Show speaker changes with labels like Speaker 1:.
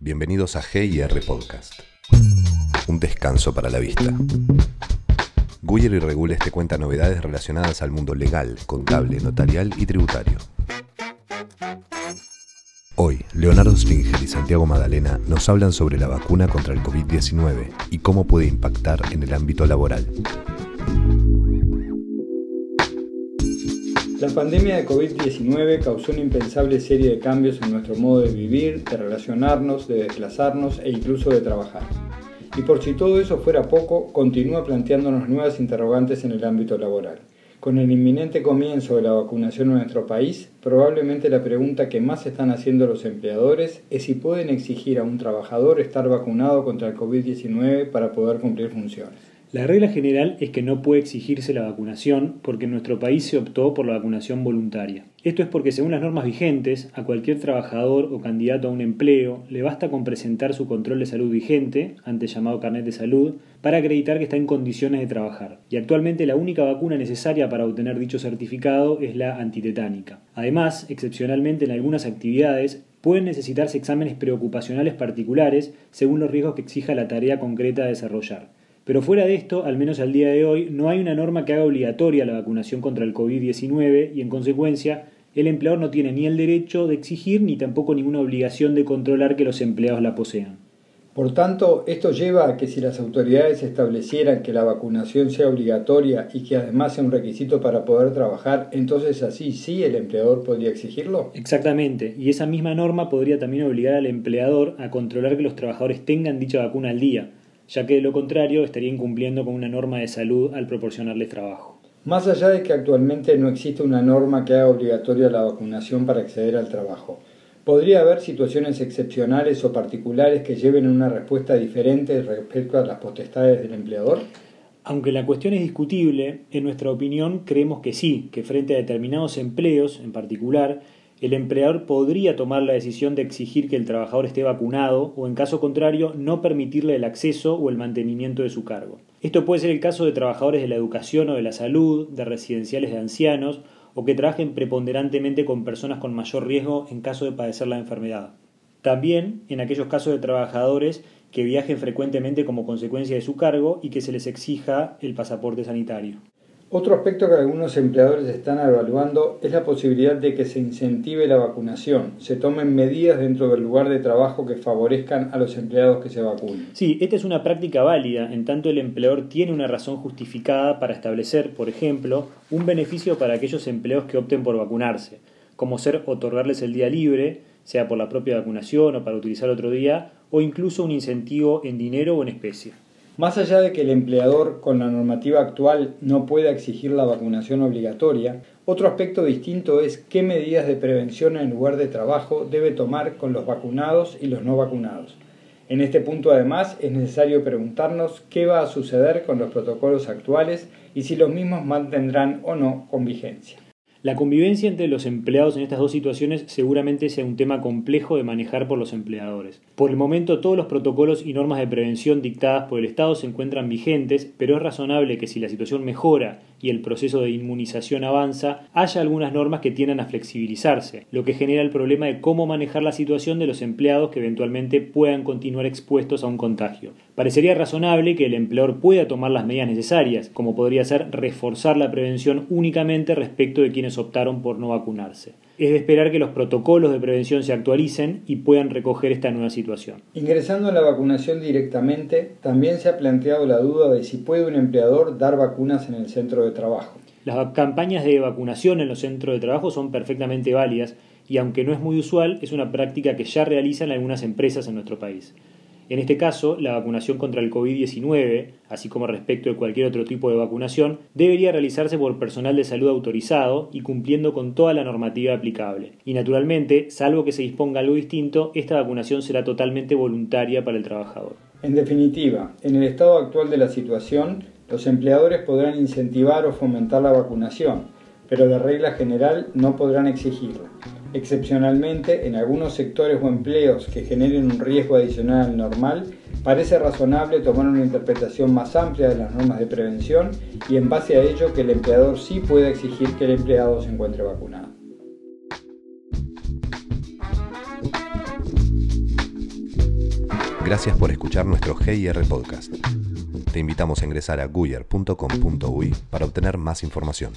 Speaker 1: Bienvenidos a GIR Podcast. Un descanso para la vista. Guyer y Regules te cuenta novedades relacionadas al mundo legal, contable, notarial y tributario. Hoy, Leonardo Slinger y Santiago Madalena nos hablan sobre la vacuna contra el COVID-19 y cómo puede impactar en el ámbito laboral.
Speaker 2: La pandemia de COVID-19 causó una impensable serie de cambios en nuestro modo de vivir, de relacionarnos, de desplazarnos e incluso de trabajar. Y por si todo eso fuera poco, continúa planteándonos nuevas interrogantes en el ámbito laboral. Con el inminente comienzo de la vacunación en nuestro país, probablemente la pregunta que más están haciendo los empleadores es si pueden exigir a un trabajador estar vacunado contra el COVID-19 para poder cumplir funciones.
Speaker 3: La regla general es que no puede exigirse la vacunación porque en nuestro país se optó por la vacunación voluntaria. Esto es porque según las normas vigentes, a cualquier trabajador o candidato a un empleo le basta con presentar su control de salud vigente, antes llamado carnet de salud, para acreditar que está en condiciones de trabajar. Y actualmente la única vacuna necesaria para obtener dicho certificado es la antitetánica. Además, excepcionalmente en algunas actividades, pueden necesitarse exámenes preocupacionales particulares según los riesgos que exija la tarea concreta a desarrollar. Pero fuera de esto, al menos al día de hoy, no hay una norma que haga obligatoria la vacunación contra el COVID-19 y en consecuencia el empleador no tiene ni el derecho de exigir ni tampoco ninguna obligación de controlar que los empleados la posean.
Speaker 2: Por tanto, esto lleva a que si las autoridades establecieran que la vacunación sea obligatoria y que además sea un requisito para poder trabajar, entonces así sí el empleador podría exigirlo.
Speaker 3: Exactamente, y esa misma norma podría también obligar al empleador a controlar que los trabajadores tengan dicha vacuna al día, ya que de lo contrario estaría incumpliendo con una norma de salud al proporcionarles trabajo.
Speaker 2: Más allá de que actualmente no existe una norma que haga obligatoria la vacunación para acceder al trabajo, ¿podría haber situaciones excepcionales o particulares que lleven a una respuesta diferente respecto a las potestades del empleador?
Speaker 3: Aunque la cuestión es discutible, en nuestra opinión creemos que sí, que frente a determinados empleos en particular, el empleador podría tomar la decisión de exigir que el trabajador esté vacunado o en caso contrario no permitirle el acceso o el mantenimiento de su cargo. Esto puede ser el caso de trabajadores de la educación o de la salud, de residenciales de ancianos o que trabajen preponderantemente con personas con mayor riesgo en caso de padecer la enfermedad. También en aquellos casos de trabajadores que viajen frecuentemente como consecuencia de su cargo y que se les exija el pasaporte sanitario.
Speaker 2: Otro aspecto que algunos empleadores están evaluando es la posibilidad de que se incentive la vacunación, se tomen medidas dentro del lugar de trabajo que favorezcan a los empleados que se vacunen.
Speaker 3: Sí, esta es una práctica válida, en tanto el empleador tiene una razón justificada para establecer, por ejemplo, un beneficio para aquellos empleados que opten por vacunarse, como ser otorgarles el día libre, sea por la propia vacunación o para utilizar otro día, o incluso un incentivo en dinero o en especie.
Speaker 2: Más allá de que el empleador con la normativa actual no pueda exigir la vacunación obligatoria, otro aspecto distinto es qué medidas de prevención en el lugar de trabajo debe tomar con los vacunados y los no vacunados. En este punto además es necesario preguntarnos qué va a suceder con los protocolos actuales y si los mismos mantendrán o no con vigencia.
Speaker 3: La convivencia entre los empleados en estas dos situaciones seguramente sea un tema complejo de manejar por los empleadores. Por el momento todos los protocolos y normas de prevención dictadas por el Estado se encuentran vigentes, pero es razonable que si la situación mejora y el proceso de inmunización avanza, haya algunas normas que tiendan a flexibilizarse, lo que genera el problema de cómo manejar la situación de los empleados que eventualmente puedan continuar expuestos a un contagio. Parecería razonable que el empleador pueda tomar las medidas necesarias, como podría ser reforzar la prevención únicamente respecto de quienes optaron por no vacunarse. Es de esperar que los protocolos de prevención se actualicen y puedan recoger esta nueva situación.
Speaker 2: Ingresando a la vacunación directamente, también se ha planteado la duda de si puede un empleador dar vacunas en el centro de trabajo.
Speaker 3: Las campañas de vacunación en los centros de trabajo son perfectamente válidas y aunque no es muy usual, es una práctica que ya realizan algunas empresas en nuestro país. En este caso, la vacunación contra el COVID-19, así como respecto de cualquier otro tipo de vacunación, debería realizarse por personal de salud autorizado y cumpliendo con toda la normativa aplicable. Y naturalmente, salvo que se disponga algo distinto, esta vacunación será totalmente voluntaria para el trabajador.
Speaker 2: En definitiva, en el estado actual de la situación, los empleadores podrán incentivar o fomentar la vacunación, pero de regla general no podrán exigirla. Excepcionalmente, en algunos sectores o empleos que generen un riesgo adicional al normal, parece razonable tomar una interpretación más amplia de las normas de prevención y en base a ello que el empleador sí pueda exigir que el empleado se encuentre vacunado.
Speaker 1: Gracias por escuchar nuestro GIR Podcast. Te invitamos a ingresar a guyer.com.uy para obtener más información.